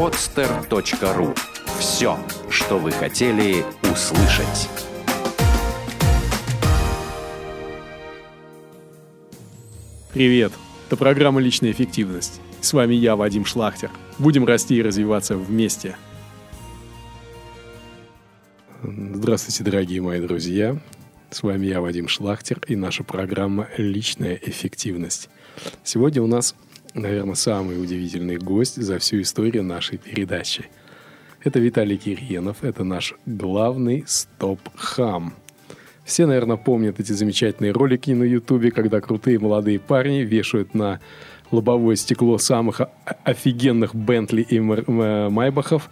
podster.ru Все, что вы хотели услышать. Привет! Это программа «Личная эффективность». С вами я, Вадим Шлахтер. Будем расти и развиваться вместе. Здравствуйте, дорогие мои друзья. С вами я, Вадим Шлахтер, и наша программа «Личная эффективность». Сегодня у нас, наверное, самый удивительный гость за всю историю нашей передачи. Это Виталий Кирьенов, это наш главный стоп-хам. Все, наверное, помнят эти замечательные ролики на Ютубе, когда крутые молодые парни вешают на лобовое стекло самых офигенных Бентли и Майбахов.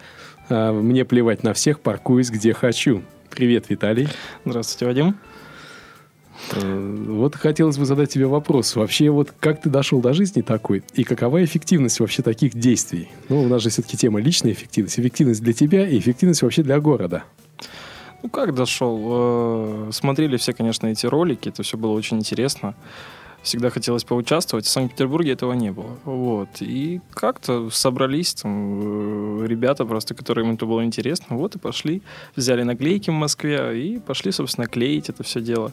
А, мне плевать на всех, паркуюсь где хочу. Привет, Виталий. Здравствуйте, Вадим. Э, вот хотелось бы задать тебе вопрос. Вообще, вот как ты дошел до жизни такой? И какова эффективность вообще таких действий? Ну, у нас же все-таки тема личная эффективность. Эффективность для тебя и эффективность вообще для города. Ну, как дошел? Э, смотрели все, конечно, эти ролики. Это все было очень интересно. Всегда хотелось поучаствовать. В Санкт-Петербурге этого не было. Вот. И как-то собрались там э, ребята просто, которым это было интересно. Вот и пошли. Взяли наклейки в Москве и пошли, собственно, клеить это все дело.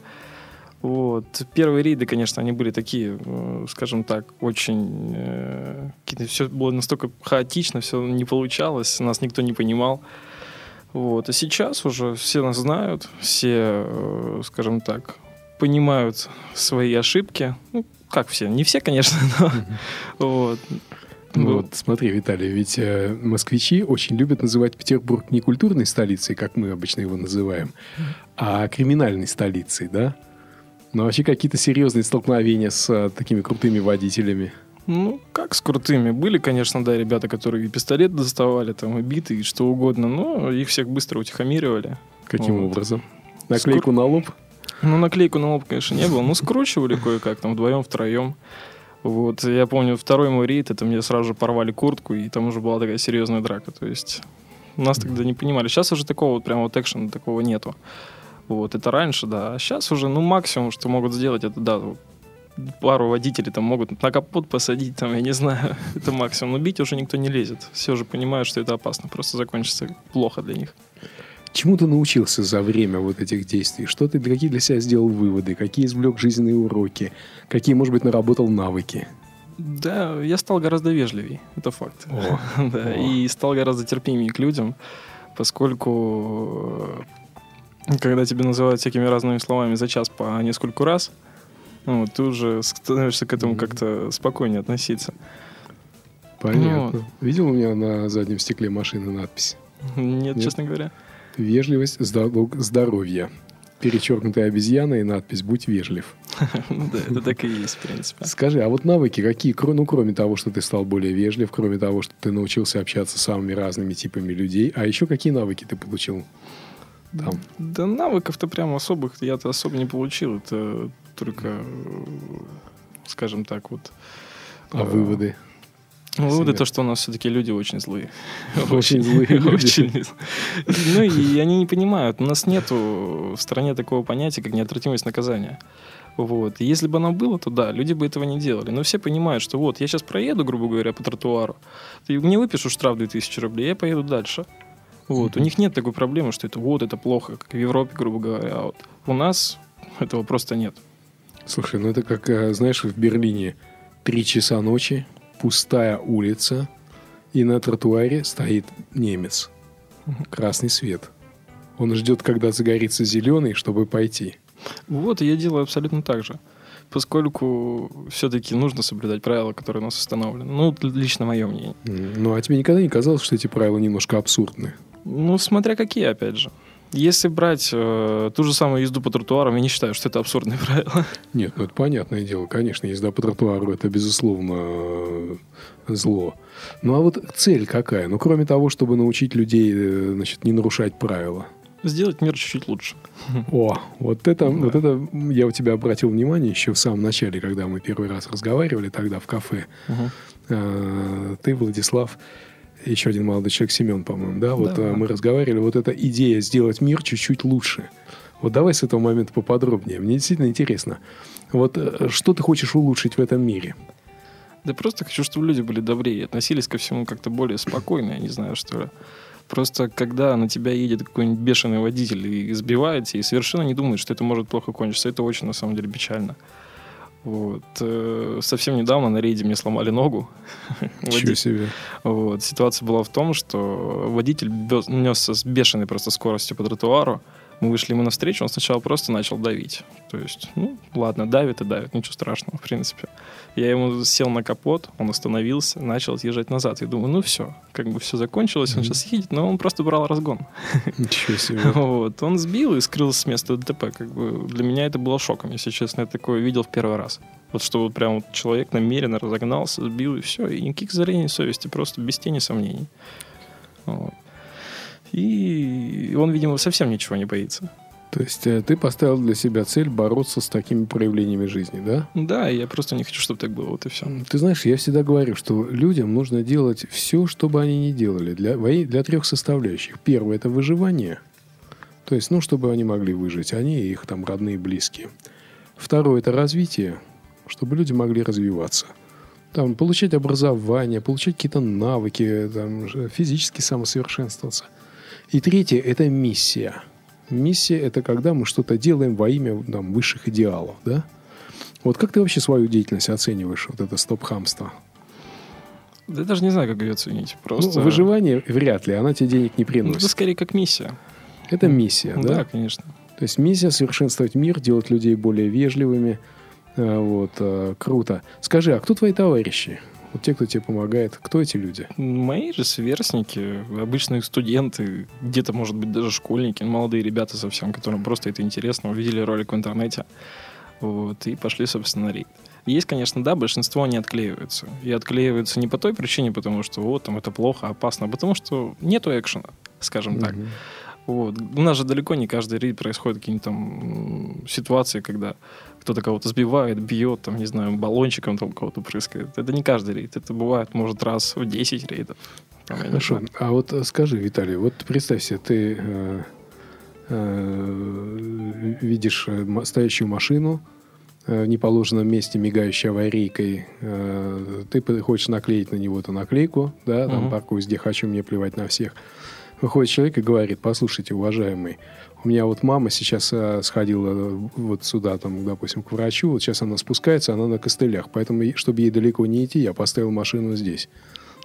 Вот. Первые рейды, конечно, они были такие, э, скажем так, очень... Э, все было настолько хаотично, все не получалось, нас никто не понимал. Вот. А сейчас уже все нас знают, все, э, скажем так, понимают свои ошибки. Ну, как все? Не все, конечно, но... Вот. Ну, вот, смотри, Виталий, ведь э, москвичи очень любят называть Петербург не культурной столицей, как мы обычно его называем, а криминальной столицей, да? Но вообще какие-то серьезные столкновения с а, такими крутыми водителями? Ну, как с крутыми? Были, конечно, да, ребята, которые и пистолет доставали, там, и биты, и что угодно, но их всех быстро утихомиривали. Каким вот. образом? Наклейку Скру... на лоб? Ну, наклейку на лоб, конечно, не было. Ну, скручивали кое-как, там, вдвоем, втроем. Вот, я помню, второй мой рейд, это мне сразу же порвали куртку, и там уже была такая серьезная драка. То есть нас тогда не понимали. Сейчас уже такого вот прям вот экшена такого нету. Вот, это раньше, да. А сейчас уже, ну, максимум, что могут сделать, это, да, пару водителей там могут на капот посадить, там, я не знаю, это максимум. Но бить уже никто не лезет. Все же понимают, что это опасно, просто закончится плохо для них. Чему ты научился за время вот этих действий? Что ты, какие для себя сделал выводы? Какие извлек жизненные уроки? Какие, может быть, наработал навыки? Да, я стал гораздо вежливее, это факт. О, да, о. И стал гораздо терпимее к людям, поскольку когда тебе называют всякими разными словами за час по нескольку раз, ну, ты уже становишься к этому mm-hmm. как-то спокойнее относиться. Понятно. Ну, Видел у меня на заднем стекле машины надпись? Нет, Нет? честно говоря. Вежливость, здоровье. Перечеркнутая обезьяна и надпись «Будь вежлив». Да, это так и есть, в принципе. Скажи, а вот навыки какие, ну, кроме того, что ты стал более вежлив, кроме того, что ты научился общаться с самыми разными типами людей, а еще какие навыки ты получил? Там? Да навыков-то прям особых я-то особо не получил. Это только, скажем так, вот... А э, выводы? Ну, выводы то, что у нас все-таки люди очень злые. Очень злые люди. Ну, и они не понимают. У нас нету в стране такого понятия, как неотвратимость наказания. Вот. И если бы оно было, то да, люди бы этого не делали. Но все понимают, что вот, я сейчас проеду, грубо говоря, по тротуару, ты мне выпишу штраф 2000 рублей, я поеду дальше. Вот. Mm-hmm. У них нет такой проблемы, что это вот, это плохо, как в Европе, грубо говоря. А вот у нас этого просто нет. Слушай, ну это как, э, знаешь, в Берлине три часа ночи, пустая улица, и на тротуаре стоит немец. Красный свет. Он ждет, когда загорится зеленый, чтобы пойти. Вот, я делаю абсолютно так же. Поскольку все-таки нужно соблюдать правила, которые у нас установлены. Ну, лично мое мнение. Ну, а тебе никогда не казалось, что эти правила немножко абсурдны? Ну, смотря какие, опять же. Если брать э, ту же самую езду по тротуарам, я не считаю, что это абсурдные правила. Нет, ну это понятное дело. Конечно, езда по тротуару это, безусловно, э, зло. Ну а вот цель какая? Ну, кроме того, чтобы научить людей э, значит, не нарушать правила. Сделать мир чуть-чуть лучше. О, вот это, да. вот это я у тебя обратил внимание еще в самом начале, когда мы первый раз разговаривали тогда в кафе. Угу. Ты, Владислав, еще один молодой человек, Семен, по-моему, да? Вот да. Э, мы разговаривали, вот эта идея сделать мир чуть-чуть лучше. Вот давай с этого момента поподробнее. Мне действительно интересно. Вот э, что ты хочешь улучшить в этом мире? Да просто хочу, чтобы люди были добрее, относились ко всему как-то более спокойно, я не знаю, что ли. Просто когда на тебя едет какой-нибудь бешеный водитель и сбивает тебя, и совершенно не думает, что это может плохо кончиться, это очень, на самом деле, печально. Вот. Э, совсем недавно на рейде мне сломали ногу. Ничего себе. Вот. Ситуация была в том, что водитель несся с бешеной просто скоростью по тротуару, мы вышли ему навстречу, он сначала просто начал давить. То есть, ну, ладно, давит и давит, ничего страшного, в принципе. Я ему сел на капот, он остановился, начал отъезжать назад. Я думаю, ну все, как бы все закончилось, mm-hmm. он сейчас едет, но он просто брал разгон. Ничего себе. Вот, он сбил и скрылся с места ДТП. Как бы для меня это было шоком, если честно. Я такое видел в первый раз. Вот что вот прям вот человек намеренно разогнался, сбил и все. И никаких зрений совести, просто без тени сомнений. Вот. И он, видимо, совсем ничего не боится. То есть э, ты поставил для себя цель бороться с такими проявлениями жизни, да? Да, я просто не хочу, чтобы так было, вот и все. Ты знаешь, я всегда говорю, что людям нужно делать все, что бы они ни делали, для, для трех составляющих. Первое – это выживание. То есть, ну, чтобы они могли выжить, они и их там родные и близкие. Второе – это развитие, чтобы люди могли развиваться. Там, получать образование, получать какие-то навыки, там, физически самосовершенствоваться. И третье – это миссия. Миссия – это когда мы что-то делаем во имя там, высших идеалов, да? Вот как ты вообще свою деятельность оцениваешь, вот это стоп-хамство? Да я даже не знаю, как ее оценить. Просто... Ну, выживание вряд ли, она тебе денег не приносит. Ну, это скорее как миссия. Это миссия, да? Да, конечно. То есть миссия совершенствовать мир, делать людей более вежливыми. Э, вот, э, круто. Скажи, а кто твои товарищи? Вот те, кто тебе помогает, кто эти люди? Мои же сверстники, обычные студенты, где-то, может быть, даже школьники, молодые ребята совсем, которым просто это интересно, увидели ролик в интернете, вот, и пошли, собственно, на рейд. Есть, конечно, да, большинство не отклеиваются. И отклеиваются не по той причине, потому что вот там это плохо, опасно, а потому что нету экшена, скажем так. Вот. У нас же далеко не каждый рейд происходит какие-нибудь там ситуации, когда кто-то кого-то сбивает, бьет, там, не знаю, баллончиком там кого-то прыскает. Это не каждый рейд. Это бывает, может, раз в 10 рейдов. Там, Хорошо. А вот э, скажи, Виталий, вот представь себе, ты э, э, видишь э, стоящую машину, э, в неположенном месте, мигающей аварийкой, э, ты хочешь наклеить на него эту наклейку, да, там, угу. паркуюсь где хочу, мне плевать на всех. Выходит человек и говорит, послушайте, уважаемый, у меня вот мама сейчас а, сходила вот сюда, там, допустим, к врачу. Вот сейчас она спускается, она на костылях. Поэтому, чтобы ей далеко не идти, я поставил машину здесь.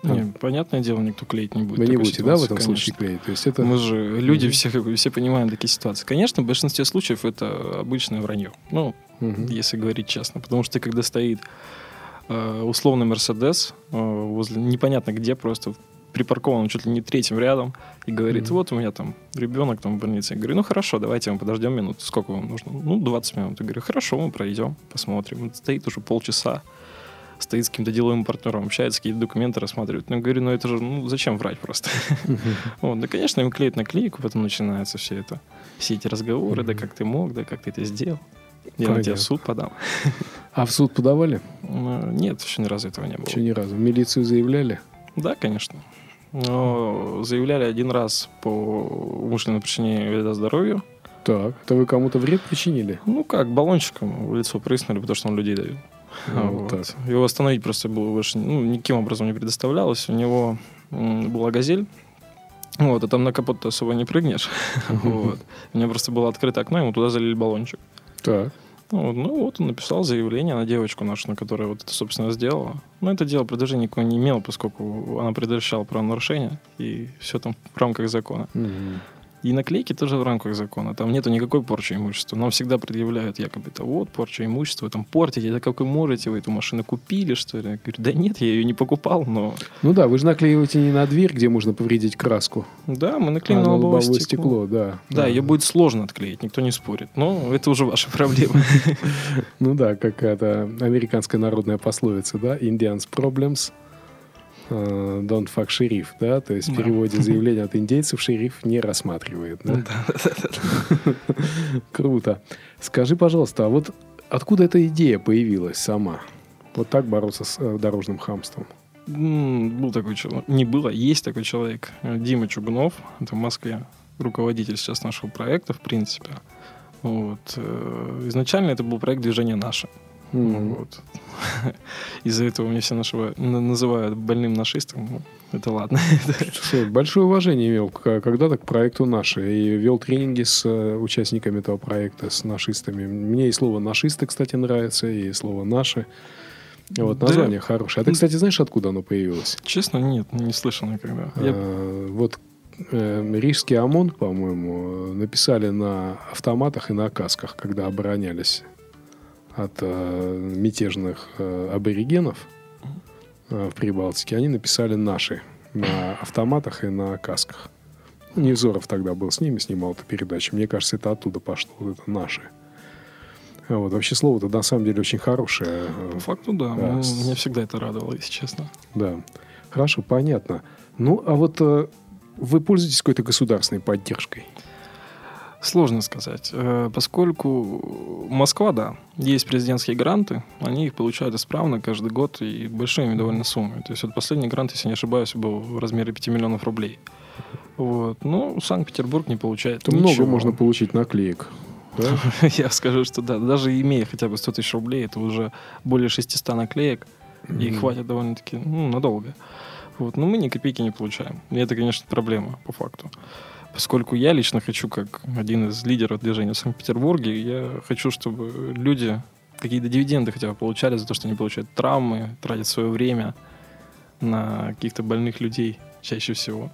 Не, понятное дело, никто клеить не будет. Вы не будете, ситуации, да, в этом конечно. случае клеить? То есть это... Мы же люди mm-hmm. все, все понимаем такие ситуации. Конечно, в большинстве случаев это обычное вранье. Ну, mm-hmm. если говорить честно. Потому что когда стоит э, условный Мерседес э, возле непонятно где, просто припаркован чуть ли не третьим рядом и говорит, mm-hmm. вот у меня там ребенок там в больнице. Я говорю, ну хорошо, давайте мы подождем минут. Сколько вам нужно? Ну, 20 минут. Я говорю, хорошо, мы пройдем, посмотрим. Он стоит уже полчаса, стоит с каким-то деловым партнером, общается, какие-то документы рассматривает. Ну, я говорю, ну это же, ну зачем врать просто? Вот, да, конечно, им клеят наклейку, потом начинается все это, все эти разговоры, да как ты мог, да как ты это сделал. Я на тебя в суд подам. А в суд подавали? Ну, нет, еще ни разу этого не было. Еще ни разу. В милицию заявляли? Да, конечно. Но заявляли один раз по умышленному причинению вреда здоровью. Так, это вы кому-то вред причинили? Ну как, баллончиком в лицо прыснули, потому что он людей давил. Ну, вот. Так. Его остановить просто было больше ну, никаким образом не предоставлялось. У него была газель. Вот, а там на капот особо не прыгнешь. вот. У меня просто было открыто окно, ему туда залили баллончик. Так. Ну, ну вот он написал заявление на девочку нашу, на которая вот это, собственно, сделала. Но это дело продолжения никакого не имело, поскольку она предотвращала правонарушение, и все там в рамках закона. Mm-hmm. И наклейки тоже в рамках закона. Там нету никакой порчи имущества. Нам всегда предъявляют якобы это вот порча имущества, там портите, это как вы можете, вы эту машину купили, что ли? Я говорю, да нет, я ее не покупал, но... Ну да, вы же наклеиваете не на дверь, где можно повредить краску. Да, мы наклеим а на лобовое стекло. стекло. да. Да, да ее будет сложно отклеить, никто не спорит. Но это уже ваша проблема. Ну да, какая-то американская народная пословица, да, Indians problems – don't fuck шериф, да, то есть в переводе заявления от индейцев шериф не рассматривает, да? Круто. Скажи, пожалуйста, а вот откуда эта идея появилась сама? Вот так бороться с э, дорожным хамством? Был такой человек, не было, есть такой человек, Дима Чугунов, это в Москве, руководитель сейчас нашего проекта, в принципе. Вот. Э, изначально это был проект «Движение наше». Мгм. Вот. Из-за этого меня все нашего, на- называют больным нашистом. Ну, это ладно. Слушай, Большое уважение имел когда-то к проекту «Наши». И вел тренинги с э, участниками этого проекта, с нашистами. Мне и слово «нашисты», кстати, нравится, и слово «наши». Вот, Да. название хорошее. А ты, кстати, знаешь, откуда оно появилось? Честно, нет, не слышал никогда. Я- Э, Вот э, Рижский ОМОН, по-моему, э, написали на автоматах и на касках, когда оборонялись от э, мятежных э, аборигенов э, в Прибалтике. Они написали «наши» на автоматах и на касках. Ну, Невзоров тогда был с ними, снимал эту передачу. Мне кажется, это оттуда пошло, вот это «наши». А Вот. Вообще слово-то на самом деле очень хорошее. По факту, да. Да, Меня всегда это радовало, если честно. Да. Хорошо, понятно. Ну, а вот э, вы пользуетесь какой-то государственной поддержкой? Сложно сказать. Э, Поскольку Москва, да, есть президентские гранты, они их получают исправно каждый год и большими довольно суммами. То есть вот последний грант, если не ошибаюсь, был в размере 5 миллионов рублей. Вот. Ну, Санкт-Петербург не получает много ничего. можно получить наклеек. Да? Я скажу, что да, даже имея хотя бы 100 тысяч рублей, это уже более 600 наклеек, и Мгм. хватит довольно-таки ну, надолго. Вот. Но мы ни копейки не получаем. И это, конечно, проблема по факту. Поскольку я лично хочу, как один из лидеров движения в Санкт-Петербурге, я хочу, чтобы люди какие-то дивиденды хотя бы получали за то, что они получают травмы, тратят свое время на каких-то больных людей чаще всего.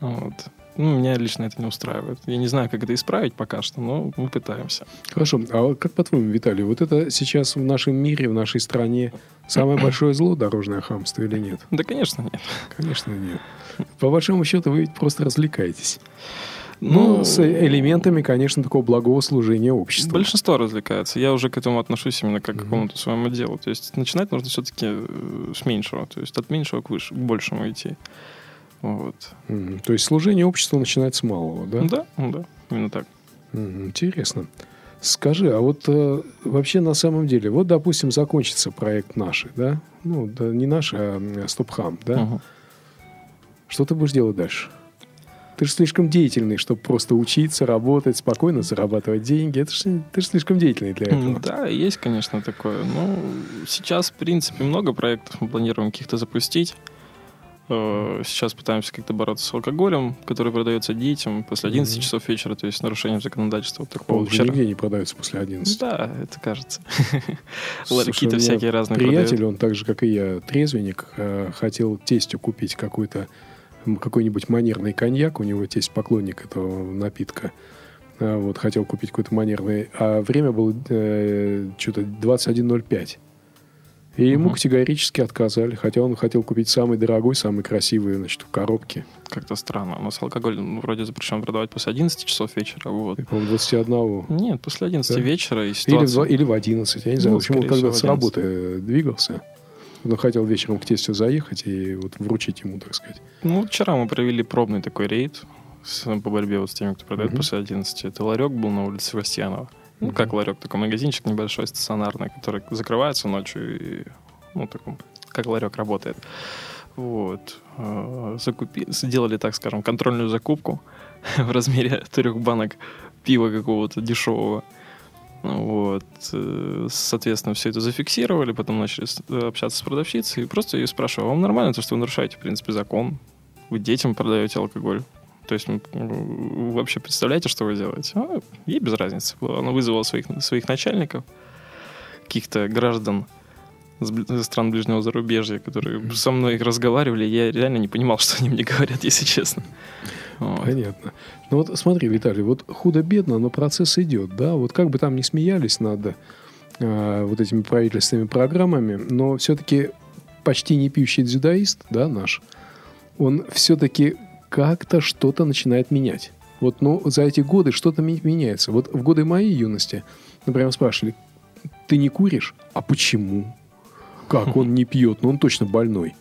Вот. Ну, меня лично это не устраивает. Я не знаю, как это исправить пока что, но мы пытаемся. Хорошо. А как по-твоему, Виталий, вот это сейчас в нашем мире, в нашей стране самое большое зло дорожное хамство или нет? Да, конечно, нет. Конечно, нет. По большому счету, вы ведь просто развлекаетесь. Ну, с элементами, конечно, такого благого служения обществу. Большинство развлекается. Я уже к этому отношусь именно как к какому-то своему делу. То есть начинать нужно все-таки с меньшего. То есть от меньшего к, выше, к большему идти. Вот. То есть служение обществу начинается с малого, да? Да, да, именно так. Интересно. Скажи, а вот э, вообще на самом деле, вот, допустим, закончится проект наши, да? Ну, да, не наши, а Стопхам, да? Мгм. Что ты будешь делать дальше? Ты же слишком деятельный, чтобы просто учиться, работать, спокойно зарабатывать деньги. Это ж, ты же слишком деятельный для этого. Да, есть, конечно, такое. Ну, сейчас, в принципе, много проектов мы планируем каких-то запустить. Э, Сейчас пытаемся как-то бороться с алкоголем, который продается детям после 11 Мгм. часов вечера, то есть нарушением законодательства. Вот Он такого же нигде не продается после 11. Да, это кажется. Ларьки-то меня всякие разные Приятель, продают. он так же, как и я, трезвенник, э, хотел тестю купить какой-то какой-нибудь манерный коньяк. У него тесть поклонник этого напитка. А, Вот, хотел купить какой-то манерный. А время было э, что-то 21.05. И ему Мгм. категорически отказали. Хотя он хотел купить самый дорогой, самый красивый, значит, в коробке. Как-то странно. У нас алкоголь ну, вроде запрещен продавать после 11 часов вечера. Вот. И, по-моему, 21. Нет, после 11 Да? вечера и Или в, ситуация... два- или в 11, я не знаю. Ну, в общем, он когда с 11. работы двигался, он хотел вечером к тестю заехать и вот вручить ему, так сказать. Ну, вчера мы провели пробный такой рейд с- по борьбе вот с теми, кто продает Мгм. после 11. Это ларек был на улице Севастьянова. Ну, как ларек, такой магазинчик небольшой, стационарный, который закрывается ночью и, ну, таком, как ларек работает. Вот. Э, Закупи... Сделали, так скажем, контрольную закупку в размере трех банок пива какого-то дешевого. Вот. Э, Соответственно, все это зафиксировали, потом начали э, общаться с продавщицей и просто ее спрашиваю, вам нормально то, что вы нарушаете, в принципе, закон? Вы детям продаете алкоголь? То есть, вы вообще представляете, что вы делаете? А, ей без разницы. Она вызвала своих, своих начальников, каких-то граждан с стран ближнего зарубежья, которые со мной разговаривали. Я реально не понимал, что они мне говорят, если честно. Вот. Понятно. Ну вот смотри, Виталий, вот худо-бедно, но процесс идет, да? Вот как бы там ни смеялись над э, вот этими правительственными программами, но все-таки почти не пьющий дзюдоист, да, наш, он все-таки как-то что-то начинает менять. Вот, ну, за эти годы что-то меняется. Вот в годы моей юности, например, спрашивали, ты не куришь? А почему? Как? Он не пьет, но он точно больной.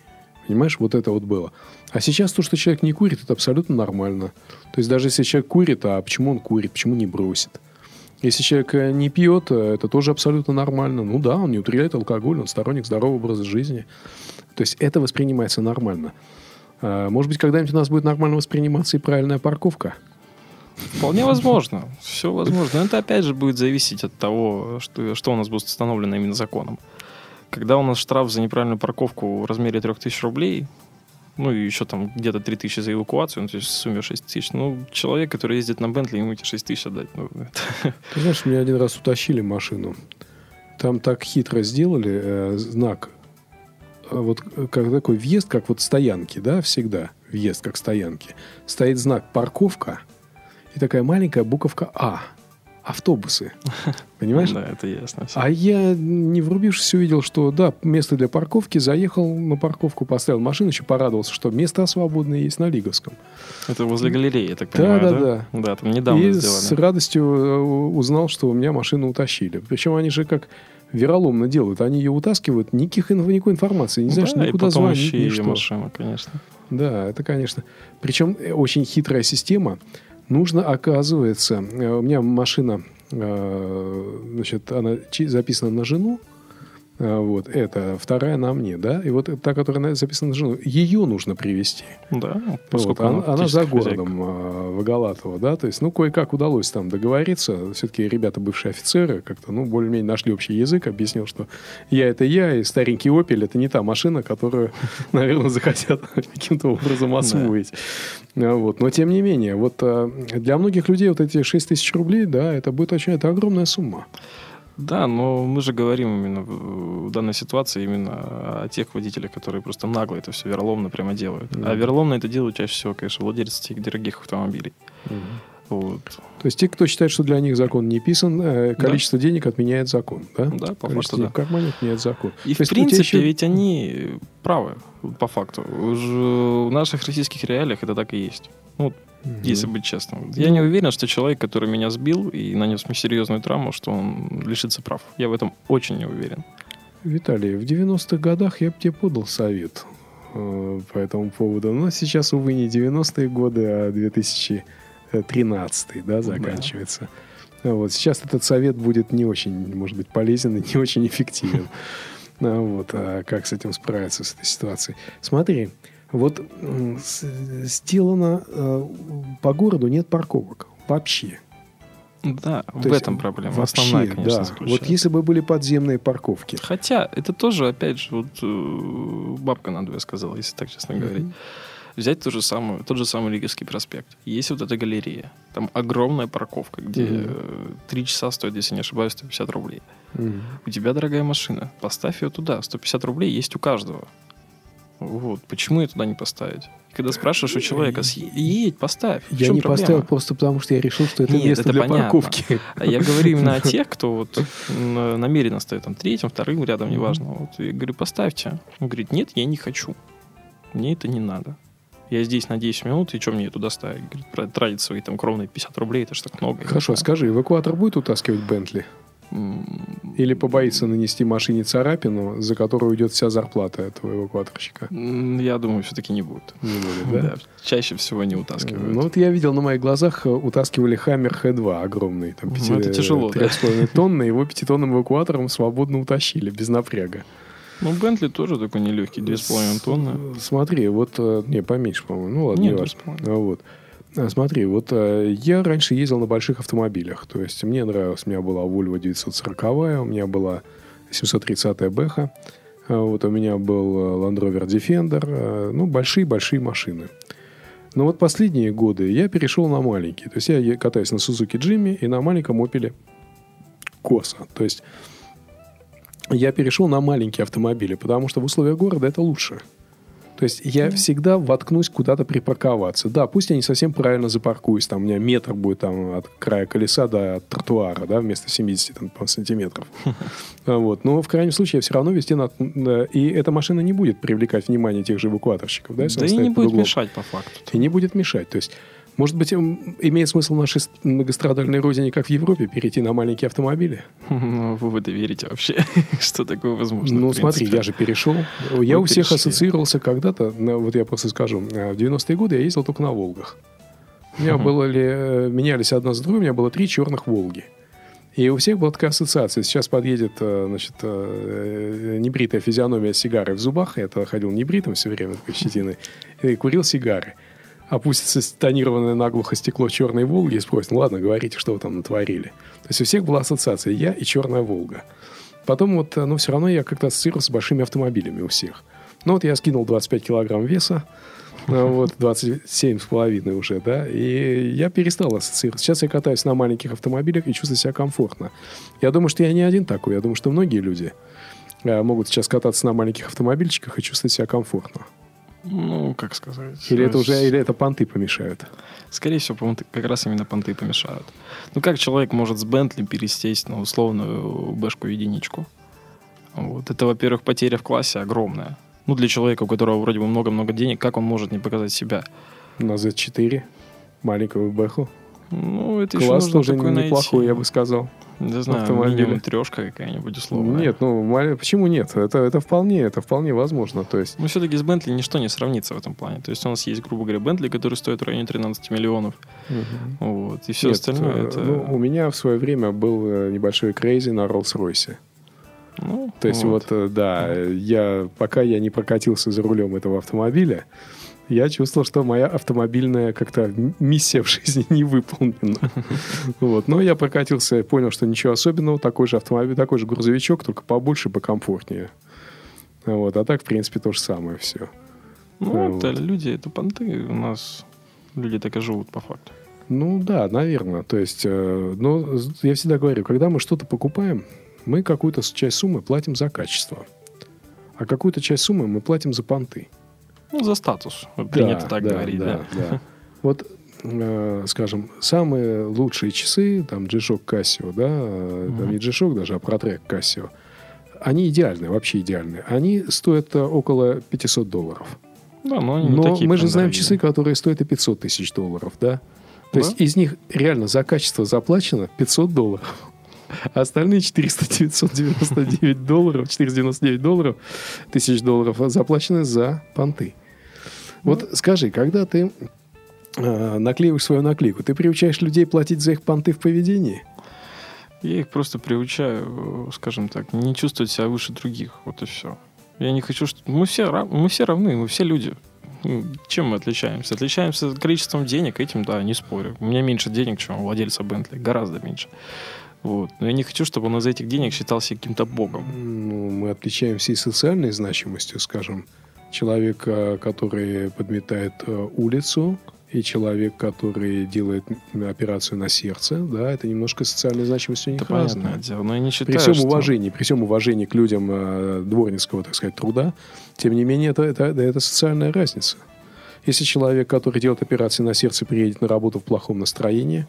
Понимаешь, вот это вот было. А сейчас то, что человек не курит, это абсолютно нормально. То есть даже если человек курит, а почему он курит, почему не бросит? Если человек э, не пьет, э, это тоже абсолютно нормально. Ну да, он не употребляет алкоголь, он сторонник здорового образа жизни. То есть это воспринимается нормально. А, Может быть, когда-нибудь у нас будет нормально восприниматься и правильная парковка? Вполне возможно. Все возможно. Но это опять же будет зависеть от того, что, что у нас будет установлено именно законом. Когда у нас штраф за неправильную парковку в размере 3000 рублей, ну и еще там где-то 3 тысячи за эвакуацию, ну, то есть в сумме 6 тысяч. Ну, человек, который ездит на Бентли, ему эти 6 тысяч отдать. Ну, это... Ты знаешь, мне один раз утащили машину. Там так хитро сделали э, знак. Э, Вот как такой въезд, как вот стоянки, да, всегда въезд как стоянки. Стоит знак парковка и такая маленькая буковка А. Автобусы. Понимаешь? Да, это ясно. А я, не врубившись, увидел, что да, место для парковки, заехал на парковку, поставил машину, еще порадовался, что места свободные есть на Лиговском. Это возле галереи, я так Да, понимаю, да, да? да. Да, там недавно и сделали. с радостью э, узнал, что у меня машину утащили. Причем они же как вероломно делают. Они ее утаскивают, никаких, никакой информации, не знаешь, да, и никуда потом звонить, ищи ни ее что. машину, конечно. Да, это, конечно. Причем э, очень хитрая система. Нужно, оказывается, э, у меня машина, э, значит, она записана на жену, вот, это, вторая на мне, да, и вот та, которая на- записана на жену, ее нужно привести. Да, Вот, поскольку она, она за хозяйка. городом э, Воголатова, да, то есть, ну, кое-как удалось там договориться. Все-таки ребята, бывшие офицеры, как-то, ну, более-менее нашли общий язык, объяснил, что я это я, и старенький Opel это не та машина, которую, наверное, захотят каким-то образом освоить. А, Вот. Но, тем не менее, вот для многих людей вот эти 6 тысяч рублей, да, это будет очень, это огромная сумма. Да, но мы же говорим именно в данной ситуации именно о тех водителях, которые просто нагло это все вероломно прямо делают. Да. А вероломно это делают чаще всего, конечно, владельцы этих дорогих автомобилей. Вот. То есть те, кто считает, что для них закон не писан, э, количество денег отменяет закон, да? Да, по количество факту, денег да. в кармане отменяет закон. И, То в принципе, еще- ведь они правы, по факту. Уже в наших российских реалиях это так и есть. Ну, Мгм. если быть честным. Я не уверен, что человек, который меня сбил и нанес мне серьезную травму, что он лишится прав. Я в этом очень не уверен. Виталий, в 90-х годах я бы тебе подал совет э, по этому поводу. Но сейчас, увы, не 90-е годы, а 2013 да, заканчивается. А Вот. Сейчас этот совет будет не очень, может быть, полезен и не очень эффективен. А Вот. А как с этим справиться, с этой ситуацией? Смотри, вот сделано э, по городу нет парковок вообще. Да, То в этом проблема. Вообще, Основная, конечно, да. заключается. Вот если бы были подземные парковки. Хотя, это тоже, опять же, вот э, бабка надвое сказала, если так честно говорить. Взять ту же самую, тот же самый Лиговский проспект. Есть вот эта галерея. Там огромная парковка, где э, три часа стоит, если не ошибаюсь, 150 рублей. Мгм. У тебя дорогая машина, поставь ее туда. 150 рублей есть у каждого. Вот. Почему ее туда не поставить? Когда спрашиваешь у человека, «Съe- едь, поставь. В Я не проблема? поставил просто потому, что я решил, что это Нет, место это для понятно. парковки. А я говорю именно о тех, кто вот намеренно стоит там третьим, вторым рядом, неважно. Вот, я говорю, поставьте. Он говорит, нет, я не хочу. Мне это не надо. Я здесь на 10 минут, и что мне туда ставить? Говорит, тратить свои там кровные 50 рублей, это ж так много. Хорошо, скажи, эвакуатор будет утаскивать Бентли? Или побоится нанести машине царапину, за которую уйдет вся зарплата этого эвакуаторщика? Я думаю, все-таки не будет. Не будет, да? Да, чаще всего не утаскивают. Ну вот я видел на моих глазах, э, утаскивали Хаммер Х2 огромный, там Ну, пяти- это тяжело, да. 3,5 тонны, его пятитонным эвакуатором свободно утащили, без напряга. Ну, Бентли тоже такой нелегкий, 2,5 тонны. Смотри, вот, э, не, поменьше, по-моему, ну ладно, Нет, не важно. 2,5. Вот. А, Смотри, вот э, я раньше ездил на больших автомобилях. То есть мне нравилось, у меня была Volvo 940, у меня была 730 Бэха, а, вот у меня был э, Land Rover Defender, э, ну, большие-большие машины. Но вот последние годы я перешел на маленькие. То есть я катаюсь на Suzuki Jimmy и на маленьком Opel Corsa. То есть я перешел на маленькие автомобили, потому что в условиях города это лучше. То есть я всегда воткнусь куда-то припарковаться. Да, пусть я не совсем правильно запаркуюсь. Там у меня метр будет там, от края колеса до тротуара, да, вместо 70 там, сантиметров. А Вот. Но в крайнем случае я все равно везде... да, И эта машина не будет привлекать внимание тех же эвакуаторщиков. Да, Да и не будет мешать по факту. И не будет мешать. То есть, может быть, имеет смысл нашей многострадальной родине, как в Европе, перейти на маленькие автомобили? Ну, вы в это верите вообще? Что такое возможно? Ну, смотри, я же перешел. Я у всех ассоциировался когда-то, вот я просто скажу, э, в 90-е годы я ездил только на «Волгах». У меня было ли, э, менялись одна за другой, у меня было три черных «Волги». И у всех была такая ассоциация. Сейчас подъедет, э, значит, небритая физиономия с сигарой в зубах. Я тогда ходил небритым все время, такой щетиной. И курил сигары. Опустится тонированное наглухо стекло черной Волги и спросит, ну ладно, говорите, что вы там натворили. То есть у всех была ассоциация «я» и «черная Волга». Потом вот, ну, все равно я как-то ассоциировался с большими автомобилями у всех. Ну, вот я скинул 25 килограмм веса, ну, вот 27 с половиной уже, да, и я перестал ассоциировать. Сейчас я катаюсь на маленьких автомобилях и чувствую себя комфортно. Я думаю, что я не один такой, я думаю, что многие люди э, могут сейчас кататься на маленьких автомобильчиках и чувствовать себя комфортно. Ну, как сказать. Или это уже, или это понты помешают? Скорее всего, как раз именно понты помешают. Ну, как человек может с Бентли пересесть на условную бэшку единичку? Вот. Это, во-первых, потеря в классе огромная. Ну, для человека, у которого вроде бы много-много денег, как он может не показать себя? На Z4, маленькую бэху. Ну, это Класс еще тоже неплохой, найти. я бы сказал. Не знаю, автомобиле. минимум трешка какая-нибудь условная. Нет, ну почему нет? Это, это вполне, это вполне возможно. То есть, Но все-таки с Бентли ничто не сравнится в этом плане. То есть у нас есть, грубо говоря, Бентли, который стоит в районе 13 миллионов. Вот. И все нет, остальное э, это... ну, у меня в свое время был э, небольшой крейзи на Роллс-Ройсе. ну, То есть вот, э, да, я пока я не прокатился за рулем этого автомобиля, я чувствовал, что моя автомобильная как-то миссия в жизни не выполнена. Вот. Но я прокатился и понял, что ничего особенного, такой же автомобиль, такой же грузовичок, только побольше, покомфортнее. Вот. А так, в принципе, то же самое все. Ну, вот. это люди, это понты. У нас люди так и живут по факту. Ну да, наверное. То есть, э, но я всегда говорю, когда мы что-то покупаем, мы какую-то часть суммы платим за качество, а какую-то часть суммы мы платим за понты. Ну, за статус. Принято так говорить, да. да. Вот, э, скажем, самые лучшие часы, там, G-Shock Casio, да, э, там не G-Shock даже, а Protrek Casio, они идеальные, вообще идеальные. Они стоят э, около 500 долларов. Да, но они не Но такие мы же знаем дорогие. часы, которые стоят и 500 тысяч долларов, да? То Да. есть из них реально за качество заплачено 500 долларов. А остальные 400 999 долларов, 499 долларов, тысяч долларов заплачены за понты. Вот скажи, когда ты э, наклеиваешь свою наклейку, ты приучаешь людей платить за их понты в поведении? Я их просто приучаю, э, скажем так, не чувствовать себя выше других. Вот и все. Я не хочу, что... Мы все, мы все равны, мы все люди. Ну, Чем мы отличаемся? Отличаемся количеством денег, этим, да, не спорю. У меня меньше денег, чем у владельца Бентли, гораздо меньше. Вот. Но я не хочу, чтобы он из этих денег считался каким-то богом. Ну, мы отличаемся и социальной значимостью, скажем. Человек, который подметает э, улицу, и человек, который делает операцию на сердце, да, это немножко социальной значимостью у них Это понятное разное. дело. Но я не считаю, При всем что- уважении, при всем уважении к людям э, дворницкого, так сказать, труда, тем не менее, это, это, это социальная разница. Если человек, который делает операции на сердце, приедет на работу в плохом настроении,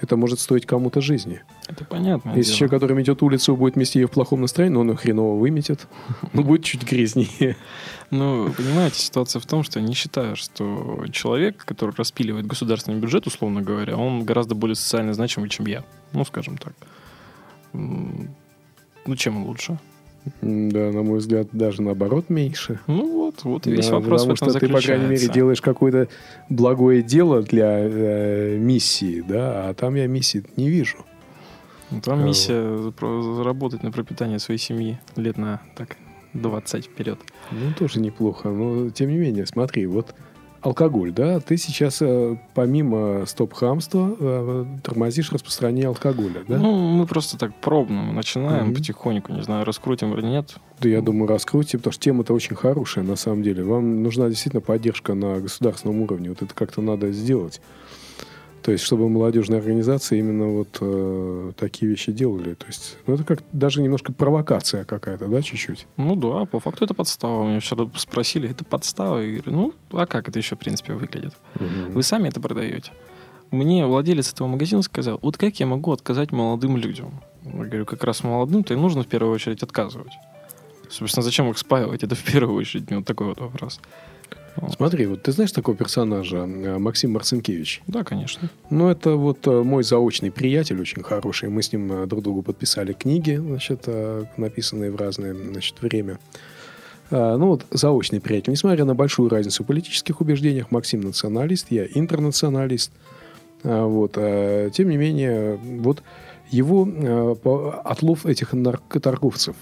это может стоить кому-то жизни. Это понятно. Если человек, который метет улицу, будет мести ее в плохом настроении, но он ее хреново выметит, ну, будет чуть грязнее. Ну, понимаете, ситуация в том, что я не считаю, что человек, который распиливает государственный бюджет, условно говоря, он гораздо более социально значимый, чем я. Ну, скажем так. Ну, чем лучше? Да, на мой взгляд, даже наоборот меньше. Ну вот, вот и весь Да, вопрос в потому этом что ты, по крайней мере, делаешь какое-то благое дело для э, миссии, да, а там я миссии не вижу. Ну, Там А, миссия заработать на пропитание своей семьи лет на так 20 вперед. Ну, тоже неплохо. Но, тем не менее, смотри, вот алкоголь, да, ты сейчас э, помимо стоп-хамства э, тормозишь распространение алкоголя, да? Ну, мы просто так пробно начинаем Мгм. потихоньку, не знаю, раскрутим или нет. Да, я думаю, раскройте, потому что тема-то очень хорошая, на самом деле. Вам нужна действительно поддержка на государственном уровне. Вот это как-то надо сделать. То есть, чтобы молодежные организации именно вот э, такие вещи делали. То есть, ну, это как даже немножко провокация какая-то, да, чуть-чуть? Ну да, по факту это подстава. Меня вчера спросили, это подстава? Я говорю, ну, а как это еще, в принципе, выглядит? Вы сами это продаете. Мне владелец этого магазина сказал, вот как я могу отказать молодым людям? Я говорю, как раз молодым-то и нужно в первую очередь отказывать. Собственно, зачем их спаивать? Это в первую очередь вот такой вот вопрос. Смотри, вот ты знаешь такого персонажа э, Максим Марцинкевич? Да, конечно. Ну, это вот э, мой заочный приятель, очень хороший. Мы с ним э, друг другу подписали книги, значит, написанные в разное значит, время. Ну, вот заочный приятель. Несмотря на большую разницу в политических убеждениях, Максим националист, я интернационалист. Вот. Тем не менее, вот его отлов этих наркоторговцев,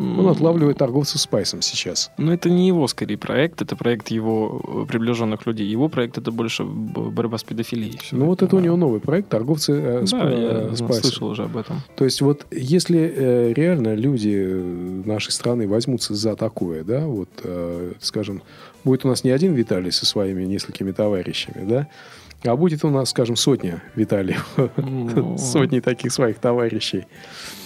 Он отлавливает торговцев спайсом сейчас. Ну, это не его, скорее, проект. Это проект его э, приближенных людей. Его проект это больше борьба с педофилией. Ну, вот это у него новый проект «Торговцы э, Да, спа- э, я спайсом». слышал уже об этом. То есть вот если э, реально люди э, нашей страны возьмутся за такое, да, вот, э, скажем, будет у нас не один Виталий со своими несколькими товарищами, да, а будет у нас, скажем, сотня Виталиев, Ну, сотни таких своих товарищей.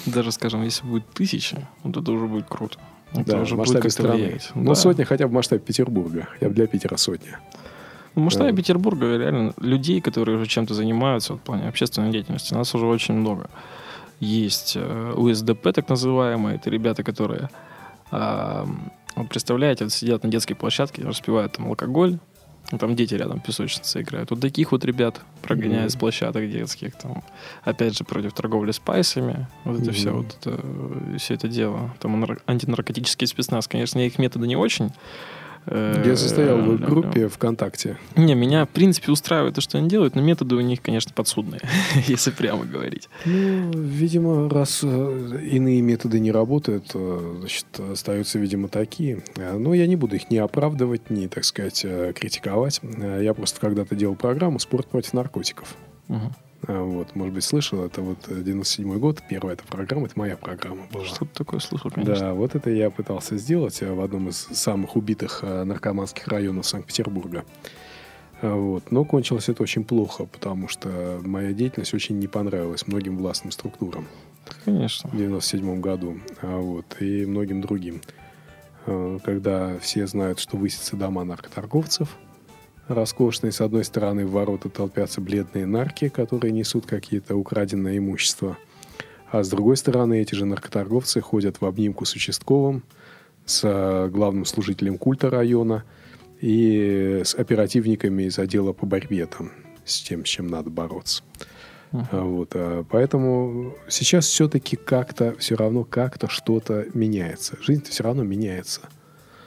Даже, скажем, если будет тысяча, вот это уже будет круто. Это Да, уже в масштабе страны. влиять. Ну, Да. сотня хотя бы в масштабе Петербурга, хотя бы для Питера сотня. В масштабе Да. Петербурга реально людей, которые уже чем-то занимаются вот, в плане общественной деятельности, у нас уже очень много. Есть э, УСДП, так называемые, это ребята, которые, вот представляете, вот сидят на детской площадке, распивают там алкоголь, там дети рядом песочницы играют. Вот таких вот ребят прогоняют Мгм. с площадок детских, там, опять же, против торговли спайсами, вот это Мгм. все, вот это, все это дело. Там нар- антинаркотический спецназ, конечно, их методы не очень. Э, Я состоял в группе ВКонтакте. Не, меня, в принципе, устраивает то, что они делают, но методы у них, конечно, подсудные, если прямо говорить. Ну, видимо, раз э, иные методы не работают, значит, остаются, видимо, такие. Э, Но я не буду их ни оправдывать, ни, так сказать, критиковать. Я просто когда-то делал программу «Спорт против наркотиков». Мгм. Э, Вот, может быть, слышал, это вот э, 97 год, первая эта программа, это моя программа была. Что-то такое слышал, конечно. Да, вот это я пытался сделать э, в одном из самых убитых э, наркоманских районов Санкт-Петербурга. Э, Вот. Но кончилось это очень плохо, потому что моя деятельность очень не понравилась многим властным структурам Конечно. в 97 году а, вот, и многим другим. Когда все знают, что высятся дома наркоторговцев, роскошные, с одной стороны в ворота толпятся бледные нарки, которые несут какие-то украденное имущество, а с другой стороны эти же наркоторговцы ходят в обнимку с участковым, с э, главным служителем культа района и с оперативниками из отдела по борьбе там, с тем, с чем надо бороться. А Вот, а, поэтому сейчас все-таки как-то, все равно как-то что-то меняется. Жизнь все равно меняется.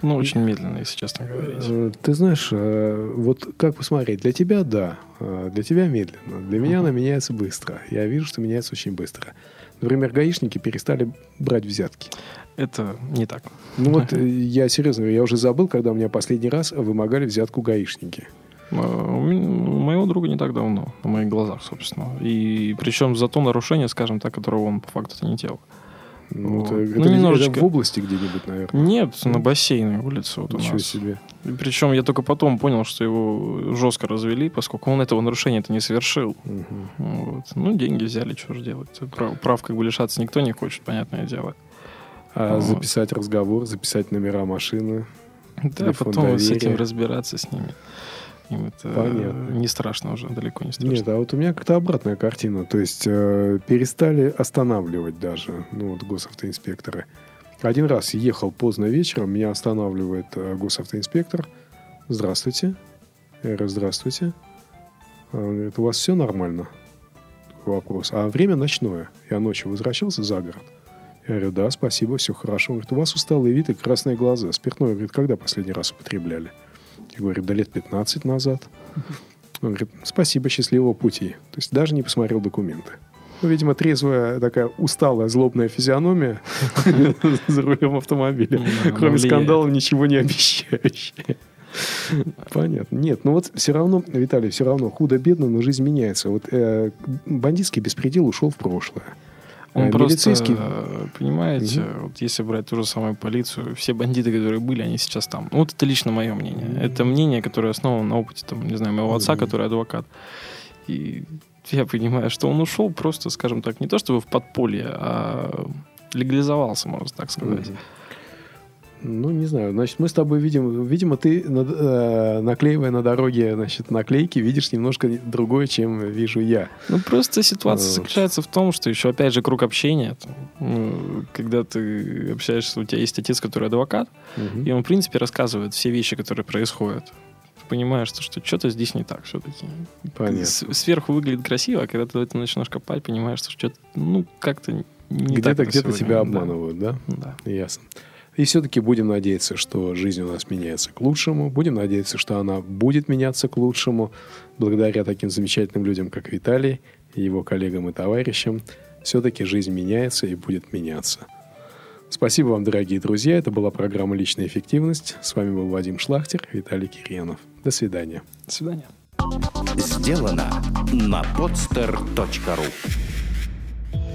Ну, очень медленно, если честно говорить. Э, Ты знаешь, э, вот как посмотреть, для тебя да, э, для тебя медленно, для меня она меняется быстро. Я вижу, что меняется очень быстро. Например, гаишники перестали брать взятки. Это не так. Ну вот я серьезно я уже забыл, когда у меня последний раз вымогали взятку гаишники. У моего друга не так давно, на моих глазах, собственно. И причем за то нарушение, скажем так, которого он по факту не делал. Ну, Вот. это, Ну, это немножечко. в области где-нибудь, наверное. Нет, на бассейной улице вот у Ничего нас. себе. И Причем я только потом понял, что его жестко развели, поскольку он этого нарушения-то не совершил. Мгм. Вот. Ну, деньги взяли, что же делать. Прав, прав как бы лишаться никто не хочет, понятное дело. А Вот. записать разговор, записать номера машины. Да, потом с этим доверия. разбираться с ними. Им это Понятно. не страшно уже, далеко не страшно. Нет, а вот у меня как-то обратная картина. То есть э, перестали останавливать даже, ну вот госавтоинспекторы. Один раз ехал поздно вечером, меня останавливает э, госавтоинспектор. Здравствуйте. Говорю, здравствуйте. Он говорит, у вас все нормально? Такой Вопрос. А время ночное. Я ночью возвращался за город. Я говорю, да, спасибо, все хорошо. Он говорит, у вас усталый вид и красные глаза. Спиртное, говорит, когда последний раз употребляли? Я говорю, да лет 15 назад. Он говорит, спасибо, счастливого пути. То есть даже не посмотрел документы. Ну, видимо, трезвая такая усталая, злобная физиономия за рулем автомобиля. Да, Кроме скандалов ничего не обещающая. Понятно. Нет, ну вот все равно, Виталий, все равно худо-бедно, но жизнь меняется. Вот э, бандитский беспредел ушел в прошлое. Он Э, просто, милицейский- э, понимаете, вот если брать ту же самую полицию, все бандиты, которые были, они сейчас там. Ну, вот это лично мое мнение. Это мнение, которое основано на опыте, там, не знаю, моего отца, Мгм. который адвокат. И я понимаю, что он ушел просто, скажем так, не то чтобы в подполье, а легализовался, можно так сказать. Мгм. Ну, не знаю. Значит, мы с тобой видим, видимо, ты, э, наклеивая на дороге, значит, наклейки, видишь немножко другое, чем вижу я. Ну, просто ситуация Вот. заключается в том, что еще, опять же, круг общения. ну, когда ты общаешься, у тебя есть отец, который адвокат, и он, в принципе, рассказывает все вещи, которые происходят. Ты понимаешь, что, что что-то здесь не так все-таки. Понятно. Сверху выглядит красиво, а когда ты в это начинаешь копать, понимаешь, что что-то, ну, как-то не Где-то, где-то тебя Да. обманывают, да? Да. Ясно. И все-таки будем надеяться, что жизнь у нас меняется к лучшему. Будем надеяться, что она будет меняться к лучшему благодаря таким замечательным людям, как Виталий его коллегам и товарищам. Все-таки жизнь меняется и будет меняться. Спасибо вам, дорогие друзья. Это была программа «Личная эффективность». С вами был Вадим Шлахтер, Виталий Кирьянов. До свидания. До свидания. Сделано на podster.ru